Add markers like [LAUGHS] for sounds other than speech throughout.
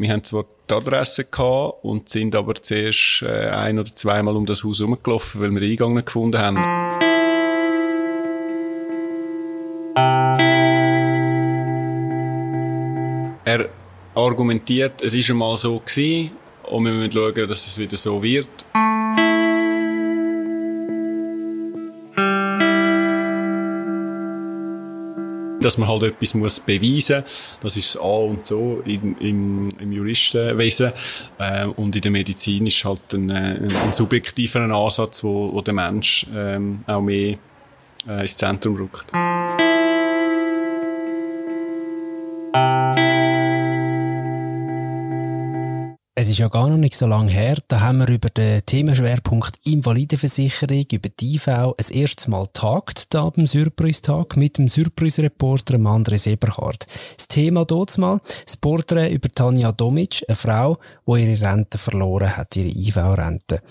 Wir haben zwar die Adresse gehabt und sind aber zuerst äh, ein oder zweimal um das Haus herumgelaufen, weil wir den Eingang nicht gefunden haben. Er argumentiert, es ist einmal so gewesen und wir müssen schauen, dass es wieder so wird. Dass man halt etwas muss beweisen muss. Das ist das A und so im, im, im Juristenwesen. Äh, und in der Medizin ist halt ein, äh, ein subjektiver Ansatz, wo, wo der Mensch ähm, auch mehr äh, ins Zentrum rückt. Es ist ja gar noch nicht so lange her, da haben wir über den Themenschwerpunkt Invalidenversicherung, über die IV, ein erstes Mal tagt, da beim Surprise-Tag, mit dem Surprise-Reporter André Eberhard. Das Thema dort mal, das Porträt über Tanja Domic, eine Frau, die ihre Rente verloren hat, ihre IV-Rente.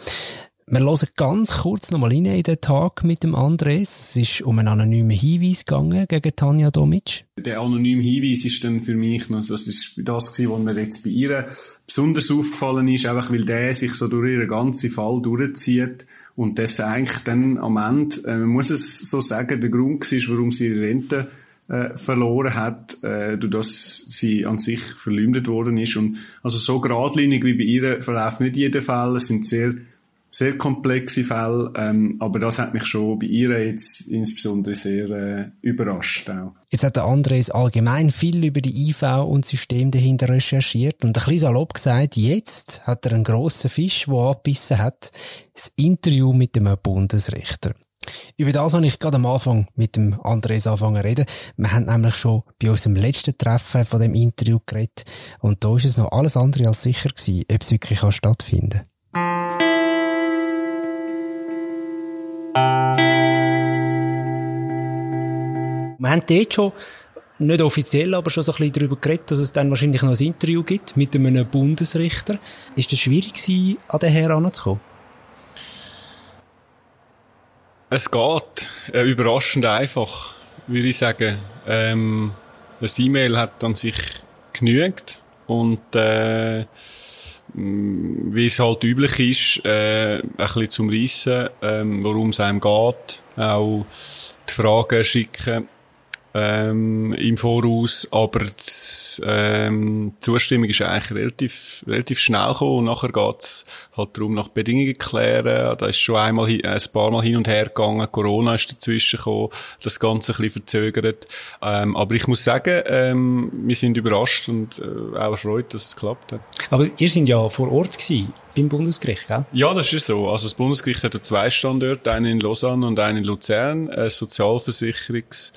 Wir hören ganz kurz nochmal rein in den Tag mit dem Andres. Es ist um einen anonymen Hinweis gegangen gegen Tanja Domic. Der anonyme Hinweis ist dann für mich noch, das ist das gewesen, was mir jetzt bei ihr besonders aufgefallen ist, einfach weil der sich so durch ihren ganzen Fall durchzieht und das eigentlich dann am Ende, äh, man muss es so sagen, der Grund war, warum sie ihre Rente äh, verloren hat, äh, durch das sie an sich verleumdet worden ist. Und also so geradlinig wie bei ihr verläuft nicht jeder Fall. Es sind sehr sehr komplexe Fälle, ähm, aber das hat mich schon bei ihr jetzt insbesondere sehr äh, überrascht auch. Jetzt hat der Andres allgemein viel über die IV und System dahinter recherchiert und ein bisschen salopp gesagt, jetzt hat er einen grossen Fisch, der abbissen hat, das Interview mit dem Bundesrichter. Über das habe ich gerade am Anfang mit dem Andres angefangen zu reden. Wir haben nämlich schon bei unserem letzten Treffen von dem Interview geredet und da ist es noch alles andere als sicher gewesen, ob es wirklich stattfinden kann. Wir haben dort schon, nicht offiziell, aber schon so ein bisschen darüber geredet, dass es dann wahrscheinlich noch ein Interview gibt mit einem Bundesrichter. Ist es schwierig gewesen, an den Herrn heranzukommen? Es geht äh, überraschend einfach, würde ich sagen. Ähm, das E-Mail hat an sich genügt und äh, wie es halt üblich ist, äh, ein bisschen zum Reissen, ähm, worum es einem geht, auch die Fragen schicken ähm, im Voraus, aber die, ähm, die Zustimmung ist eigentlich relativ, relativ schnell gekommen und nachher geht's halt darum, nach Bedingungen klären. Da ist schon einmal, ein paar Mal hin und her gegangen, Corona ist dazwischen gekommen, das Ganze ein bisschen verzögert. Ähm, aber ich muss sagen, ähm, wir sind überrascht und äh, auch erfreut, dass es klappt hat. Aber ihr sind ja vor Ort gewesen beim Bundesgericht, gell? Ja, das ist so. Also das Bundesgericht hat zwei Standorte, einen in Lausanne und einen in Luzern, ein Sozialversicherungs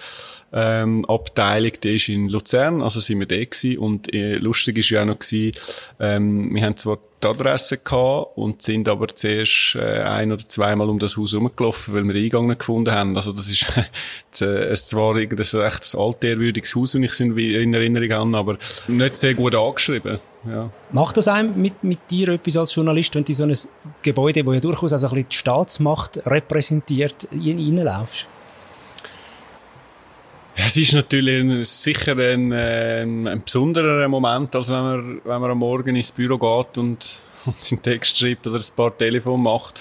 ähm, Abteilung, die ist in Luzern, also sind wir da gewesen. Und äh, lustig ist ja auch noch gewesen, ähm, wir haben zwar die Adresse gehabt und sind aber zuerst äh, ein oder zweimal um das Haus herumgelaufen, weil wir den Eingang nicht gefunden haben. Also das ist [LAUGHS] äh, es zwar ein echt ein altehrwürdiges Haus, wenn ich es in, in Erinnerung habe, aber nicht sehr gut angeschrieben. Ja. Macht das einem mit, mit dir etwas als Journalist, wenn du in so ein Gebäude, wo ja durchaus also ein bisschen die Staatsmacht repräsentiert, reinlaufst? Es ist natürlich sicher ein, ein, ein besonderer Moment, als wenn man, wenn man am Morgen ins Büro geht und, und [LAUGHS] seinen Text schreibt oder ein paar Telefon macht,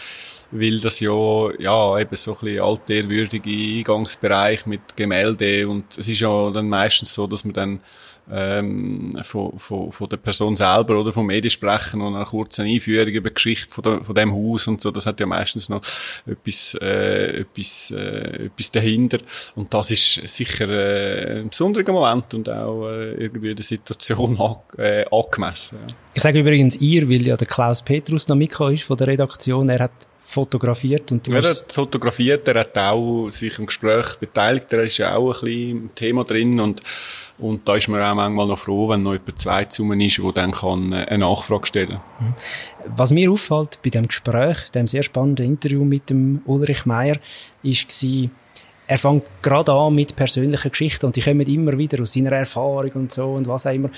weil das ja, ja, eben so ein bisschen altehrwürdige Eingangsbereich mit Gemälde und es ist ja dann meistens so, dass man dann ähm, von, von, von der Person selber oder vom Mediensprecher und eine kurze Einführung über die Geschichte von, der, von dem Haus und so. Das hat ja meistens noch etwas, äh, etwas, äh, etwas dahinter. Und das ist sicher äh, ein besonderer Moment und auch äh, irgendwie der Situation an, äh, angemessen. Ja. Ich sage übrigens ihr, weil ja der Klaus Petrus noch mitgekommen ist von der Redaktion. Er hat fotografiert und du Er hat fotografiert, er hat auch sich im Gespräch beteiligt, er ist ja auch ein bisschen im Thema drin und und da ist man auch manchmal noch froh, wenn noch jemand zwei zusammen ist, der dann kann äh, eine Nachfrage stellen kann. Was mir auffällt bei dem Gespräch, dem sehr spannenden Interview mit dem Ulrich Meier, ist er fängt gerade an mit persönlichen Geschichten und die kommen immer wieder aus seiner Erfahrung und so und was auch immer.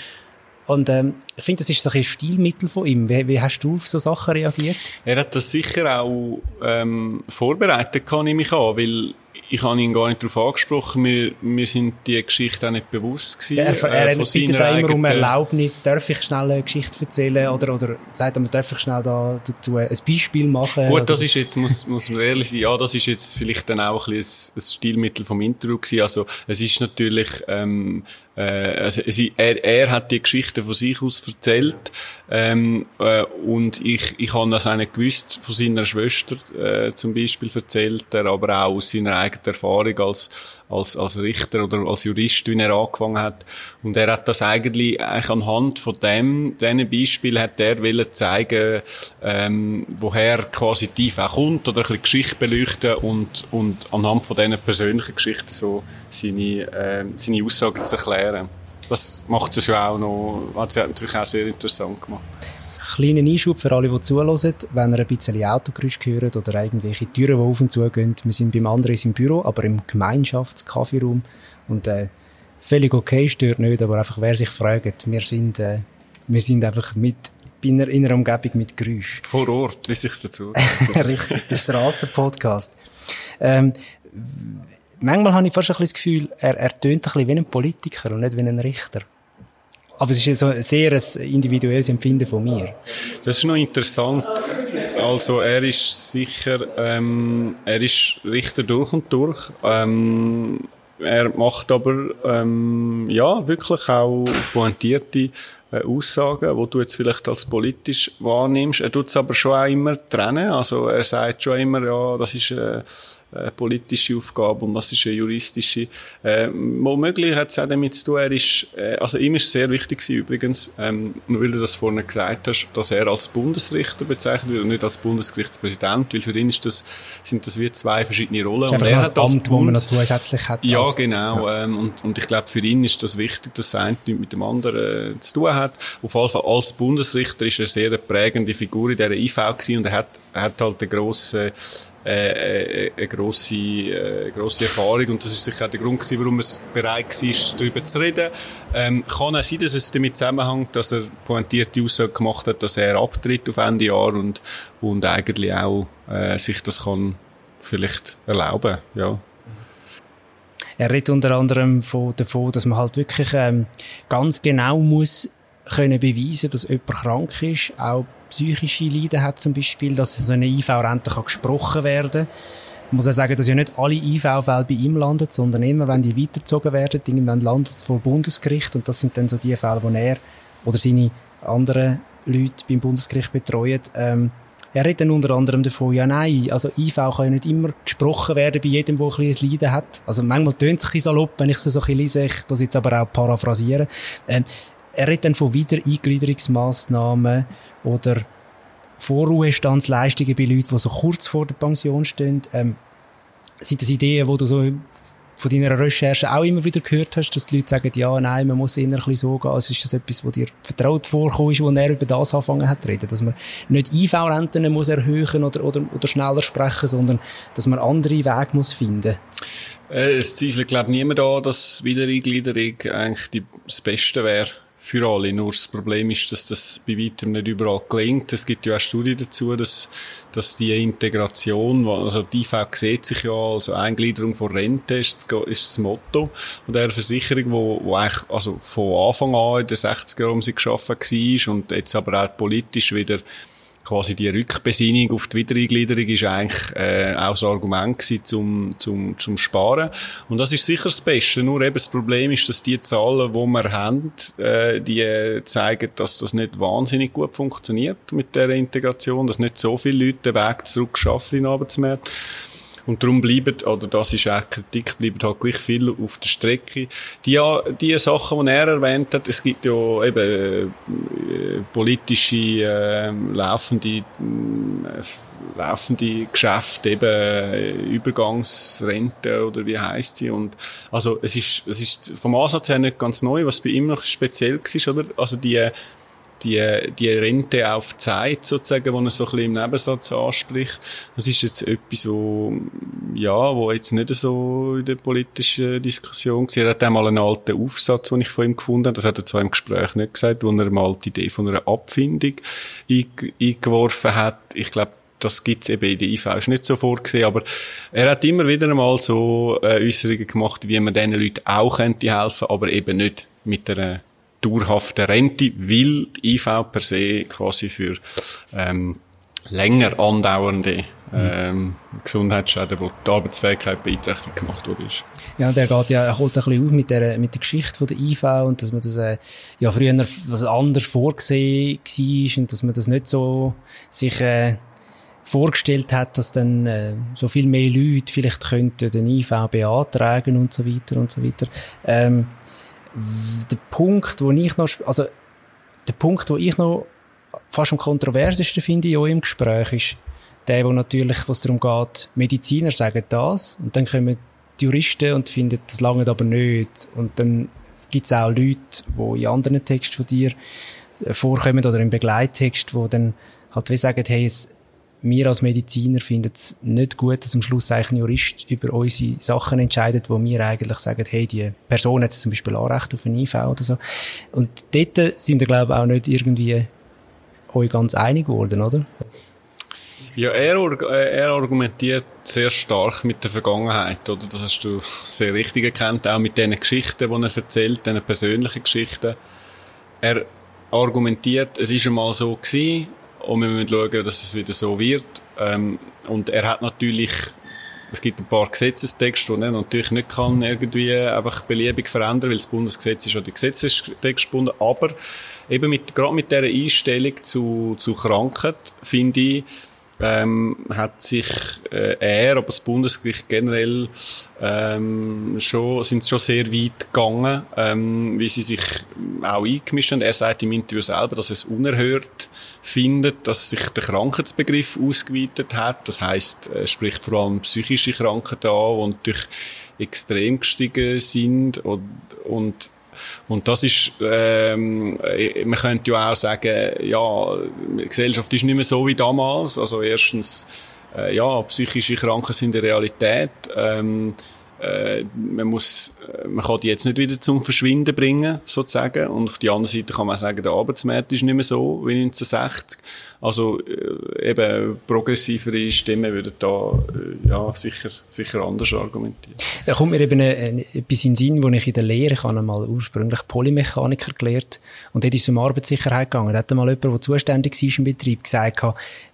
Und ähm, ich finde, das ist so ein Stilmittel von ihm. Wie, wie hast du auf so Sachen reagiert? Er hat das sicher auch ähm, vorbereitet, kann ich mich an, weil ich habe ihn gar nicht darauf angesprochen. Wir, wir sind die Geschichte auch nicht bewusst gewesen. Ja, er er äh, bittet da immer um Erlaubnis. Darf ich schnell eine Geschichte erzählen? Oder, oder sagt er, darf ich schnell da dazu ein Beispiel machen? Gut, das ist jetzt, muss, muss man ehrlich sein, ja, das ist jetzt vielleicht dann auch ein, bisschen ein, ein Stilmittel vom Interview gewesen. Also, es ist natürlich, ähm, äh, also, er, er hat die Geschichte von sich aus erzählt ähm, äh, und ich, ich habe das nicht gewusst von seiner Schwester äh, zum Beispiel erzählt er, aber auch aus seiner eigenen Erfahrung als als, als Richter oder als Jurist, wie er angefangen hat. Und er hat das eigentlich, eigentlich anhand von dem, diesen Beispiel hat er wollen zeigen, ähm, woher quasi tief auch kommt oder ein bisschen Geschichte beleuchten und, und anhand von diesen persönlichen Geschichten so seine, äh, seine Aussagen zu erklären. Das macht es ja auch noch, hat es natürlich auch sehr interessant gemacht. Kleiner Einschub für alle, die zuhören, wenn ihr ein bisschen Autogeräusch hört oder irgendwelche Türen, die auf und zu gehen. Wir sind beim anderen im Büro, aber im Gemeinschaftskaffeeraum. Und äh, völlig okay, stört nicht, aber einfach, wer sich fragt, wir sind, äh, wir sind einfach mit in einer, in einer Umgebung mit Geräusch. Vor Ort, wie sich's dazu [LAUGHS] Richtig, der Strassenpodcast. Ähm, manchmal habe ich fast ein bisschen das Gefühl, er, er tönt ein bisschen wie ein Politiker und nicht wie ein Richter. Aber es ist so ein sehr individuelles Empfinden von mir. Das ist noch interessant. Also er ist sicher, ähm, er ist Richter durch und durch. Ähm, er macht aber ähm, ja wirklich auch pointierte äh, Aussagen, wo du jetzt vielleicht als politisch wahrnimmst. Er tut es aber schon auch immer trennen. Also er sagt schon immer, ja, das ist äh, eine politische Aufgabe und das ist eine juristische. Äh, womöglich hat es auch damit zu tun, er ist, äh, also ihm ist sehr wichtig gewesen, übrigens, ähm, nur weil du das vorhin gesagt hast, dass er als Bundesrichter bezeichnet wird und nicht als Bundesgerichtspräsident, weil für ihn ist das, sind das wie zwei verschiedene Rollen. Das ist und er hat Amt, wo man noch zusätzlich hat. Ja, genau. Ja. Ähm, und, und ich glaube, für ihn ist das wichtig, dass das eine mit dem anderen äh, zu tun hat. Auf jeden Fall als Bundesrichter ist er sehr eine prägende Figur in dieser IV gewesen und er hat, er hat halt eine grosse äh, äh, eine grosse, äh, grosse Erfahrung und das ist sicher auch der Grund gewesen, warum es bereit war, darüber zu reden. Ähm, kann auch sein, dass es damit zusammenhängt, dass er pointierte Aussage gemacht hat, dass er abtritt auf Ende Jahr und, und eigentlich auch äh, sich das kann vielleicht erlauben, ja. Er redet unter anderem von, davon, dass man halt wirklich ähm, ganz genau muss können beweisen, dass jemand krank ist, auch psychische Leiden hat zum Beispiel, dass so eine IV-Rente gesprochen werden ich muss auch sagen, dass ja nicht alle IV-Fälle bei ihm landen, sondern immer, wenn die weitergezogen werden, irgendwann landet es vor Bundesgericht und das sind dann so die Fälle, wo er oder seine anderen Leute beim Bundesgericht betreuen. Ähm, er redet dann unter anderem davon, ja nein, also IV kann ja nicht immer gesprochen werden bei jedem, der ein bisschen Leiden hat. Also manchmal tönt es ein bisschen salopp, wenn ich es so ein bisschen lese, ich das jetzt aber auch paraphrasieren. Ähm, er redet dann von Wiedereingliederungsmaßnahmen oder Vorruhestandsleistungen bei Leuten, die so kurz vor der Pension stehen. Ähm, sind das Ideen, die du so von deiner Recherche auch immer wieder gehört hast, dass die Leute sagen, ja, nein, man muss bisschen so gehen. Also ist das etwas, was dir vertraut vorkommt, wo er über das angefangen hat zu reden? Dass man nicht IV-Renten muss erhöhen oder, oder, oder schneller sprechen, sondern dass man andere Wege muss finden? Äh, es zweifelt, glaube ich, niemand an, dass Wiedereingliederung eigentlich die, das Beste wäre für alle. Nur das Problem ist, dass das bei weitem nicht überall gelingt. Es gibt ja auch Studien dazu, dass, dass die Integration, also die IV sieht sich ja als Eingliederung von Rente, ist, ist das Motto und der Versicherung, wo, wo eigentlich, also von Anfang an in den 60er Jahren sie geschaffen war und jetzt aber auch politisch wieder quasi die Rückbesinnung auf die Wiedereingliederung ist eigentlich äh, auch das Argument gewesen zum, zum, zum Sparen. Und das ist sicher das Beste. Nur eben das Problem ist, dass die Zahlen, die wir haben, äh, die zeigen, dass das nicht wahnsinnig gut funktioniert mit der Integration, dass nicht so viele Leute den Weg zurück schaffen in den Arbeitsmarkt. Und darum bleiben, oder das ist auch Kritik, bleiben halt gleich viel auf der Strecke. Die, die Sachen, die er erwähnt hat, es gibt ja eben äh, politische, äh, laufende, äh, laufende Geschäfte, eben äh, Übergangsrente oder wie heißt sie. Und also es ist, es ist vom Ansatz her nicht ganz neu, was bei ihm noch speziell war, oder? Also die die, die Rente auf Zeit sozusagen, die er so ein bisschen im Nebensatz anspricht, das ist jetzt etwas, wo, ja, wo jetzt nicht so in der politischen Diskussion war. Er hat einmal einen alten Aufsatz, den ich von ihm gefunden habe, das hat er zwar im Gespräch nicht gesagt, wo er mal die Idee von einer Abfindung eingeworfen hat. Ich glaube, das gibt's eben in der IV ist nicht so vorgesehen, aber er hat immer wieder einmal so äh, Äußerungen gemacht, wie man diesen Leuten auch könnte helfen, aber eben nicht mit einer dauerhaften Rente, weil die IV per se quasi für ähm, länger andauernde ähm, Gesundheitsschäden, wo die Arbeitsfähigkeit beeinträchtigt gemacht wurde. Ja, der geht ja, er holt ein bisschen auf mit der, mit der Geschichte von der IV und dass man das, äh, ja, früher was anders vorgesehen war und dass man das nicht so sich, äh, vorgestellt hat, dass dann äh, so viel mehr Leute vielleicht könnten den IV beantragen und so weiter und so weiter. Ähm, der Punkt, wo ich noch, also der Punkt, wo ich noch fast am kontroversesten finde in eurem Gespräch ist, der, wo natürlich, was darum geht, Mediziner sagen das und dann kommen die Juristen und finden, das lange aber nicht. Und dann gibt es auch Leute, die in anderen Texten von dir äh, vorkommen oder im Begleittext, wo dann halt wie sagen, hey, es, wir als Mediziner finden es nicht gut, dass am Schluss eigentlich ein Jurist über unsere Sachen entscheidet, wo wir eigentlich sagen, hey, die Person hat zum Beispiel Anrecht auf ein IV oder so. Und dort sind wir, glaube ich, auch nicht irgendwie euch ganz einig geworden, oder? Ja, er, äh, er argumentiert sehr stark mit der Vergangenheit, oder? Das hast du sehr richtig erkannt, auch mit diesen Geschichten, die er erzählt, diesen persönlichen Geschichten. Er argumentiert, es ist einmal so gewesen, und wir müssen schauen, dass es wieder so wird. Ähm, und er hat natürlich, es gibt ein paar Gesetzestexte, die er natürlich nicht kann irgendwie einfach beliebig verändern, weil das Bundesgesetz ist an die Gesetzestext gebunden, aber eben mit, gerade mit dieser Einstellung zu, zu Krankheit, finde ich, ähm, hat sich äh, er, aber das Bundesgericht generell ähm, schon, sind schon sehr weit gegangen, ähm, wie sie sich auch eingemischt haben. Er sagt im Interview selber, dass er es unerhört findet, dass sich der Krankheitsbegriff ausgeweitet hat. Das heißt, er spricht vor allem psychische Krankheiten an, die natürlich extrem gestiegen sind und, und und das ist, ähm, man könnte ja auch sagen, ja, die Gesellschaft ist nicht mehr so wie damals. Also erstens, äh, ja, psychische Kranken sind eine Realität. Ähm, äh, man muss, äh, man kann die jetzt nicht wieder zum Verschwinden bringen, sozusagen. Und auf die andere Seite kann man sagen, der Arbeitsmarkt ist nicht mehr so wie 1960. Also, äh, eben, progressivere Stimmen würden da, äh, ja, sicher, sicher anders argumentieren. Da kommt mir eben äh, etwas in den Sinn, wo ich in der Lehre, ich habe einmal ursprünglich Polymechaniker gelernt, und dort ist es um Arbeitssicherheit gegangen. Da hat einmal jemand, der zuständig war im Betrieb, gesagt,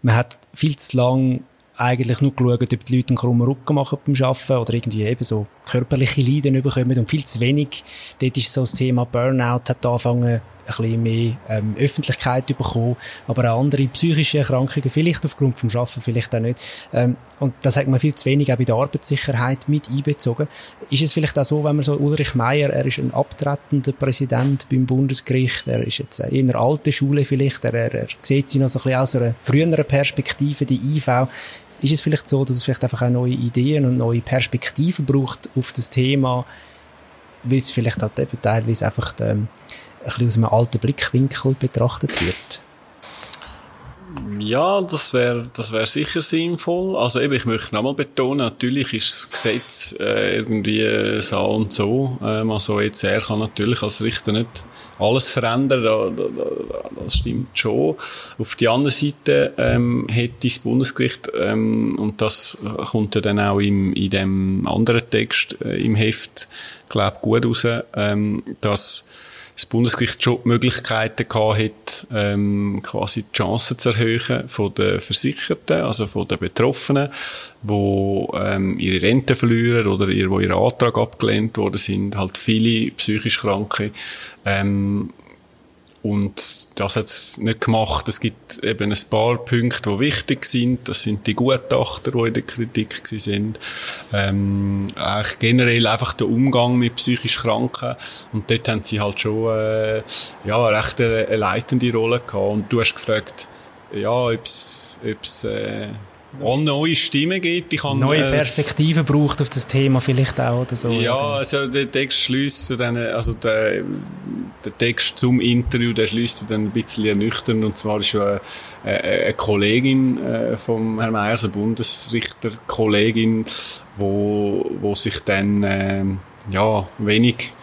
man hat viel zu lang eigentlich nur geschaut, ob die Leute einen krummen Rücken machen beim Arbeiten oder irgendwie eben so körperliche Leiden bekommen und viel zu wenig. Dort ist so das Thema Burnout hat angefangen, ein bisschen mehr ähm, Öffentlichkeit bekommen, aber auch andere psychische Erkrankungen, vielleicht aufgrund vom Arbeiten, vielleicht auch nicht. Ähm, und das hat man viel zu wenig auch bei der Arbeitssicherheit mit einbezogen. Ist es vielleicht auch so, wenn man so Ulrich Meier, er ist ein abtretender Präsident beim Bundesgericht, er ist jetzt in einer alten Schule vielleicht, er, er, er sieht sich noch so ein bisschen aus einer früheren Perspektive, die IV ist es vielleicht so, dass es vielleicht einfach auch neue Ideen und neue Perspektiven braucht auf das Thema, weil es vielleicht halt eben teilweise einfach ähm, ein bisschen aus einem alten Blickwinkel betrachtet wird? Ja, das wäre das wär sicher sinnvoll. Also eben, ich möchte nochmal betonen, natürlich ist das Gesetz äh, irgendwie so und so. Ähm, also jetzt er kann natürlich als Richter nicht alles verändern, da, da, da, das stimmt schon. Auf die andere Seite ähm, hätte das Bundesgericht, ähm, und das kommt ja dann auch im, in dem anderen Text äh, im Heft, glaube gut raus, ähm, dass das Bundesgericht schon Möglichkeiten gehabt hat, ähm, quasi die Chancen zu erhöhen von den Versicherten, also von den Betroffenen, wo ähm, ihre Rente verlieren oder ihr, wo ihr Antrag abgelehnt worden sind, halt viele psychisch Kranke, ähm, und das hat es nicht gemacht. Es gibt eben ein paar Punkte, die wichtig sind. Das sind die Gutachter, die in der Kritik sind. Ähm, eigentlich generell einfach der Umgang mit psychisch Kranken. Und dort haben sie halt schon äh, ja, recht eine, eine leitende Rolle gehabt. Und du hast gefragt, ja, ob es äh, auch neue Stimmen gibt. Ich kann, neue äh, Perspektiven braucht auf das Thema vielleicht auch oder so. Ja, also der Text schließt zu den, also der, der Text zum Interview, der schließt dann ein bisschen ernüchternd und zwar ist ja eine, eine Kollegin äh, vom Herrn Meyers, eine Bundesrichter-Kollegin, wo, wo sich dann äh, ja wenig äh,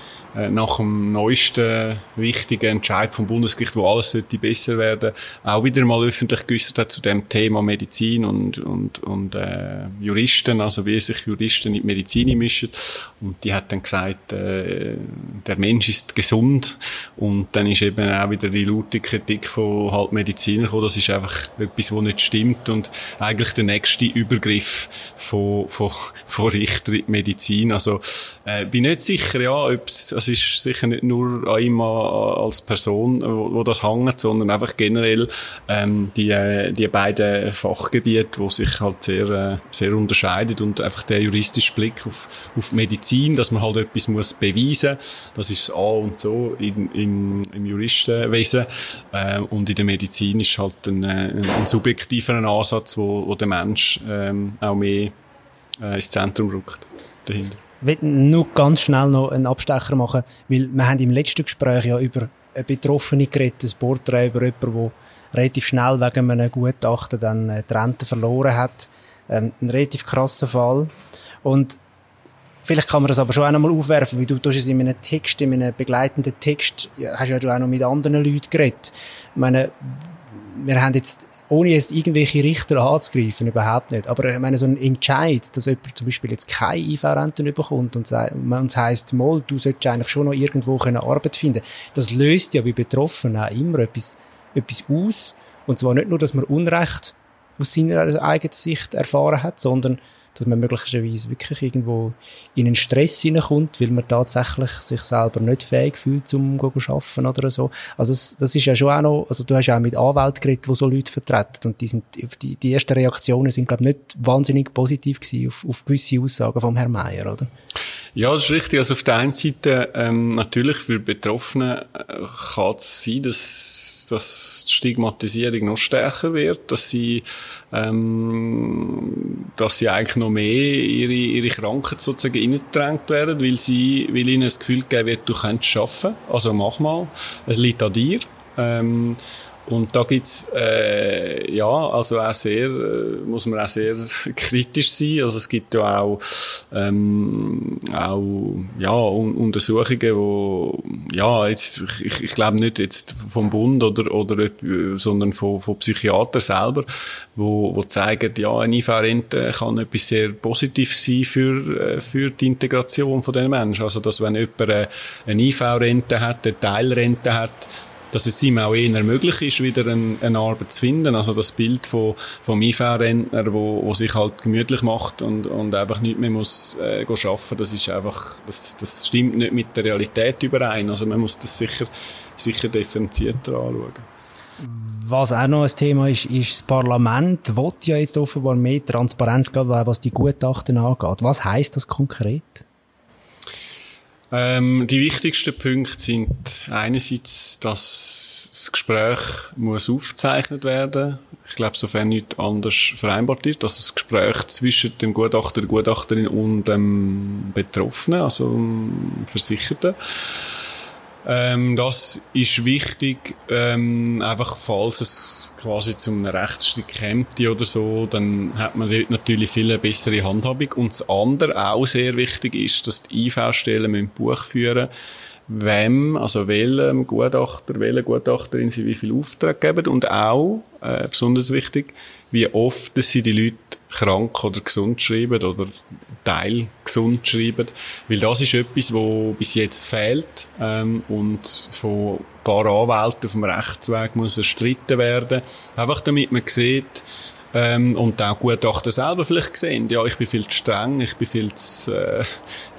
nach dem neuesten wichtigen Entscheid vom Bundesgericht, wo alles sollte besser werden, auch wieder mal öffentlich geäußert hat zu dem Thema Medizin und, und, und äh, Juristen, also wie sich Juristen in die Medizin mischen. Und die hat dann gesagt, äh, der Mensch ist gesund. Und dann ist eben auch wieder die laute Kritik von halt Medizinern gekommen, das ist einfach etwas, was nicht stimmt und eigentlich der nächste Übergriff von, von, von Richter in die Medizin. Also, äh, bin nicht sicher, ja, ob es, es ist sicher nicht nur an ihm als Person, wo, wo das hängt, sondern einfach generell, ähm, die, äh, die beiden Fachgebiete, wo sich halt sehr, äh, sehr unterscheidet und einfach der juristische Blick auf, auf Medizin, dass man halt etwas muss beweisen, das ist das A und so in, in, im Juristenwesen, äh, und in der Medizin ist halt ein, äh, ein subjektiver Ansatz, wo, wo der Mensch ähm, auch mehr äh, ins Zentrum rückt. Dahinter. Will nur ganz schnell noch einen Abstecher machen, weil wir haben im letzten Gespräch ja über eine Betroffene geredet, ein Porträt über jemanden, der relativ schnell wegen einem Gutachten dann äh, die Rente verloren hat. Ähm, ein relativ krasser Fall. Und vielleicht kann man das aber schon auch noch mal aufwerfen, weil du tust es in einem Text, in einem begleitenden Text, hast ja du auch noch mit anderen Leuten geredet. Ich meine, wir haben jetzt ohne jetzt irgendwelche Richter anzugreifen, überhaupt nicht. Aber ich meine, so ein Entscheid, dass jemand zum Beispiel jetzt keine IV-Rente bekommt und es heisst, mal, du solltest eigentlich schon noch irgendwo eine Arbeit finden, das löst ja bei Betroffenen auch immer etwas, etwas aus. Und zwar nicht nur, dass man Unrecht aus seiner eigenen Sicht erfahren hat, sondern dass man möglicherweise wirklich irgendwo in einen Stress hineinkommt, weil man tatsächlich sich selber nicht fähig fühlt, zum zu arbeiten oder so. Also das, das ist ja schon auch noch, also du hast ja auch mit Anwälten geredet, die so Leute vertreten und die, sind, die, die ersten Reaktionen sind, glaube ich, nicht wahnsinnig positiv gewesen auf, auf gewisse Aussagen vom Herrn Meier, oder? Ja, das ist richtig. Also auf der einen Seite ähm, natürlich für Betroffene äh, kann es sein, dass, dass die Stigmatisierung noch stärker wird, dass sie ähm, dass sie eigentlich noch mehr ihre, ihre Krankheit sozusagen reingedrängt werden, weil sie, weil ihnen das Gefühl gegeben wird, du könntest arbeiten, also mach mal, es liegt an dir. Ähm, und da gibt's äh, ja, also auch sehr, äh, muss man auch sehr [LAUGHS] kritisch sein. Also es gibt ja auch, ähm, auch ja, Un Untersuchungen, wo, ja, jetzt, ich, ich glaube nicht jetzt vom Bund oder, oder, sondern von, von Psychiatern selber, wo, wo zeigen, ja, eine IV-Rente kann etwas sehr Positives sein für, äh, für die Integration von den Menschen. Also, dass wenn jemand eine IV-Rente hat, eine Teilrente hat, dass es ihm auch eher möglich ist, wieder eine, eine Arbeit zu finden. Also das Bild von, vom IV-Rentner, wo, wo sich halt gemütlich macht und, und einfach nicht mehr muss äh, arbeiten, das ist einfach, das, das stimmt nicht mit der Realität überein. Also man muss das sicher, sicher differenzierter anschauen. Was auch noch ein Thema ist, ist das Parlament will ja jetzt offenbar mehr Transparenz geben, was die Gutachten angeht. Was heißt das konkret? Ähm, die wichtigsten Punkte sind einerseits, dass das Gespräch muss aufgezeichnet werden. Ich glaube, sofern nichts anders vereinbart ist, dass das Gespräch zwischen dem Gutachter, der Gutachterin und dem Betroffenen, also dem Versicherten, ähm, das ist wichtig, ähm, einfach falls es quasi zum Rechtsstück kommt oder so, dann hat man dort natürlich viel eine bessere Handhabung. Und das andere auch sehr wichtig ist, dass die IV-Stellen Buch führen wem, also welchem Gutachter, welcher Gutachterin sie wie viel Auftrag geben und auch, äh, besonders wichtig, wie oft dass sie die Leute krank oder gesund schreiben oder Teil gesund schreiben, weil das ist etwas, wo bis jetzt fehlt ähm, und von ein paar Anwälten auf dem Rechtsweg muss erstritten werden, einfach damit man sieht, ähm, und auch Gutachter selber vielleicht sehen, ja, ich bin viel zu streng, ich bin viel zu, äh,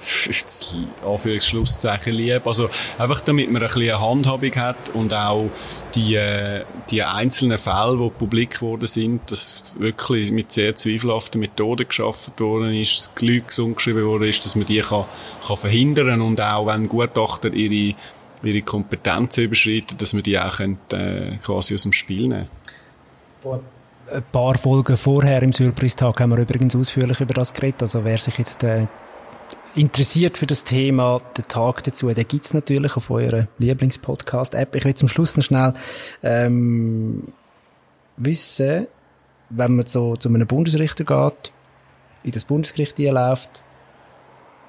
[LAUGHS] zu Anführungsschlusszeichen lieb. Also einfach damit man ein bisschen eine Handhabung hat und auch die, äh, die einzelnen Fälle, die publik geworden sind, dass wirklich mit sehr zweifelhaften Methoden geschaffen worden ist, das Leute gesund geschrieben worden ist, dass man die kann, kann verhindern und auch wenn Gutachter ihre ihre Kompetenzen überschreiten, dass man die auch könnt, äh, quasi aus dem Spiel nehmen ein paar Folgen vorher im Surprise-Tag haben wir übrigens ausführlich über das geredet. Also wer sich jetzt äh, interessiert für das Thema, den Tag dazu, den gibt's natürlich auf eurer Lieblingspodcast-App. Ich will zum Schluss noch schnell ähm, wissen, wenn man so zu einem Bundesrichter geht, in das Bundesgericht einläuft,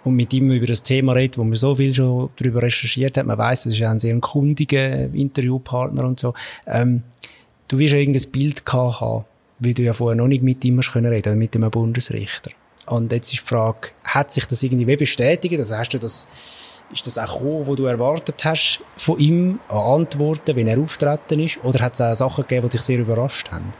und mit ihm über das Thema redet, wo man so viel schon darüber recherchiert hat, man weiß, das ist ein sehr kundiger Interviewpartner und so, ähm, du wirst ja irgendein Bild gehabt haben, weil du ja vorher noch nicht mit ihm hast können reden, mit dem Bundesrichter. Und jetzt ist die Frage, hat sich das irgendwie bestätigt? Also hast du das, ist das auch gekommen, wo du erwartet hast von ihm an Antworten, wenn er auftreten ist? Oder hat es auch Sachen gegeben, die dich sehr überrascht haben?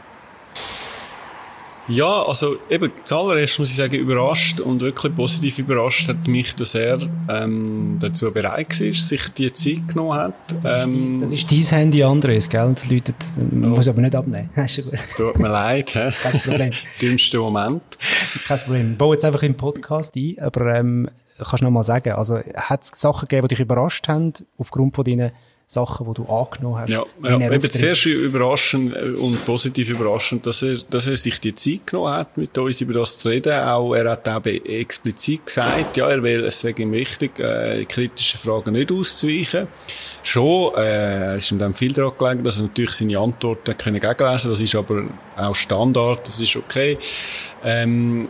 Ja, also eben zuallererst muss ich sagen, überrascht und wirklich positiv überrascht hat mich, dass er ähm, dazu bereit war, sich die Zeit genommen hat. Das, ähm, ist, dein, das ist dein Handy, Andres, gell? Das läutet, man oh. muss aber nicht abnehmen. [LAUGHS] Tut mir leid, hä? [LAUGHS] Kein Problem. [LAUGHS] Dümmster Moment. Kein Problem. Ich baue jetzt einfach im Podcast ein, aber ähm, kannst du noch mal sagen, also hat es Sachen gegeben, die dich überrascht haben, aufgrund von deinen Sachen, die du angenommen hast. Ja, ja eben zuerst überraschend äh, und positiv überraschend, dass er, dass er sich die Zeit genommen hat, mit uns über das zu reden. Auch, er hat auch explizit gesagt, ja, er will, es sei ihm wichtig, äh, kritische Fragen nicht auszuweichen. Schon, äh, ist ihm dann viel daran gelegen, dass er natürlich seine Antworten können gegenlesen Das ist aber auch Standard, das ist okay. Ähm,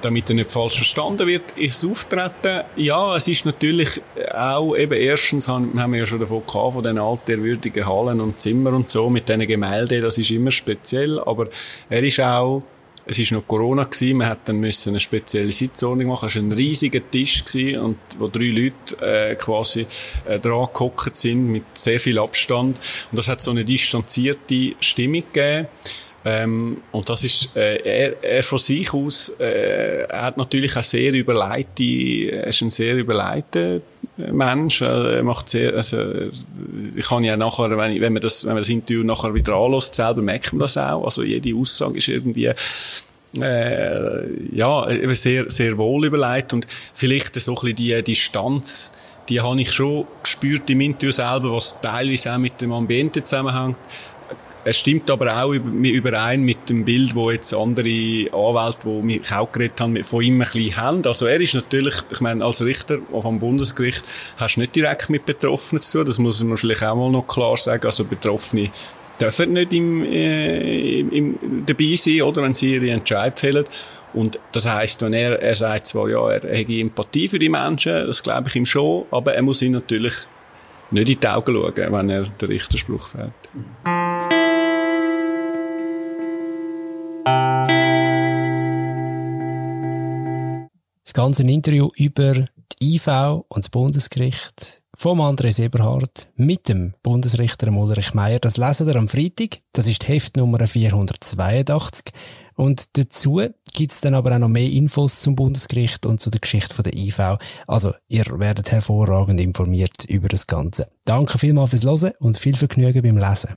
damit er nicht falsch verstanden wird, ist das Auftreten, ja, es ist natürlich auch, eben erstens haben, wir ja schon davon gehabt, von den altehrwürdigen Hallen und Zimmern und so, mit diesen Gemälden, das ist immer speziell, aber er ist auch, es ist noch Corona gewesen, man hat dann müssen eine spezielle Sitzordnung machen, es war ein riesiger Tisch gewesen und wo drei Leute äh, quasi äh, dran gehockt sind mit sehr viel Abstand. Und das hat so eine distanzierte Stimmung gegeben ähm, und das ist, äh, er, er von sich aus, äh, er hat natürlich auch sehr überleite, er ist ein sehr überleiter Mensch, er macht sehr, also, ich kann ja nachher, wenn, ich, wenn man das, wenn man das Interview nachher wieder anlässt, selber merkt man das auch, also jede Aussage ist irgendwie, äh, ja, sehr, sehr wohl überlegt. Und vielleicht so ein bisschen die Distanz, die habe ich schon gespürt im Interview selber, was teilweise auch mit dem Ambiente zusammenhängt. Es stimmt aber auch überein mit dem Bild, wo jetzt andere Anwälte, die mich auch geredet haben, von ihm ein bisschen haben. Also er ist natürlich, ich meine, als Richter vom Bundesgericht hast du nicht direkt mit Betroffenen zu tun. Das muss man vielleicht auch mal noch klar sagen. Also Betroffene dürfen nicht im, äh, im, dabei sein, oder, wenn sie ihre Entscheid fällen. Und das heisst, wenn er, er sagt zwar, ja, er hätte Empathie für die Menschen, das glaube ich ihm schon, aber er muss ihnen natürlich nicht in die Augen schauen, wenn er den Richterspruch fällt. Ganze Interview über die IV und das Bundesgericht vom André Eberhardt mit dem Bundesrichter Ulrich Meier. Das lesen wir am Freitag. Das ist Heftnummer 482. Und dazu gibt's dann aber auch noch mehr Infos zum Bundesgericht und zu der Geschichte der IV. Also, ihr werdet hervorragend informiert über das Ganze. Danke vielmals fürs Hören und viel Vergnügen beim Lesen.